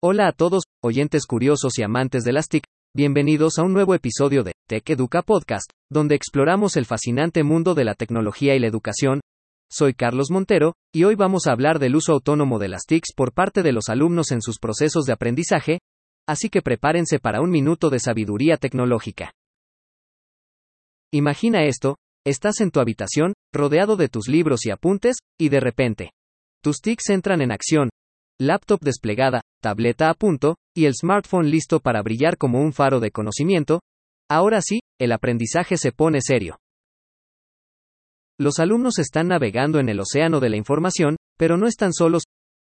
Hola a todos, oyentes curiosos y amantes de las TIC, bienvenidos a un nuevo episodio de Tech Educa Podcast, donde exploramos el fascinante mundo de la tecnología y la educación. Soy Carlos Montero, y hoy vamos a hablar del uso autónomo de las TICs por parte de los alumnos en sus procesos de aprendizaje, así que prepárense para un minuto de sabiduría tecnológica. Imagina esto, estás en tu habitación, rodeado de tus libros y apuntes, y de repente, tus TICs entran en acción, laptop desplegada, tableta a punto, y el smartphone listo para brillar como un faro de conocimiento, ahora sí, el aprendizaje se pone serio. Los alumnos están navegando en el océano de la información, pero no están solos.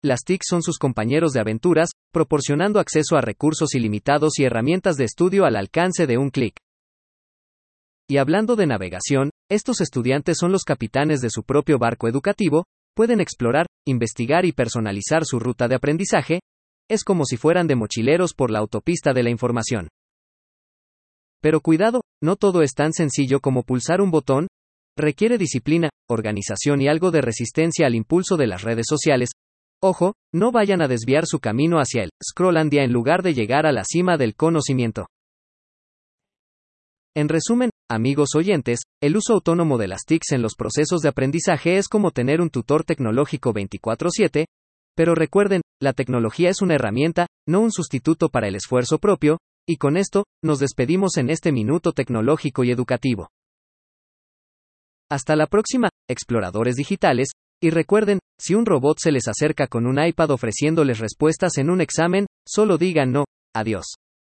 Las TIC son sus compañeros de aventuras, proporcionando acceso a recursos ilimitados y herramientas de estudio al alcance de un clic. Y hablando de navegación, estos estudiantes son los capitanes de su propio barco educativo, pueden explorar, investigar y personalizar su ruta de aprendizaje, es como si fueran de mochileros por la autopista de la información. Pero cuidado, no todo es tan sencillo como pulsar un botón, requiere disciplina, organización y algo de resistencia al impulso de las redes sociales. Ojo, no vayan a desviar su camino hacia el Scrollandia en lugar de llegar a la cima del conocimiento. En resumen, amigos oyentes, el uso autónomo de las TICs en los procesos de aprendizaje es como tener un tutor tecnológico 24/7, pero recuerden, la tecnología es una herramienta, no un sustituto para el esfuerzo propio, y con esto, nos despedimos en este minuto tecnológico y educativo. Hasta la próxima, exploradores digitales, y recuerden, si un robot se les acerca con un iPad ofreciéndoles respuestas en un examen, solo digan no, adiós.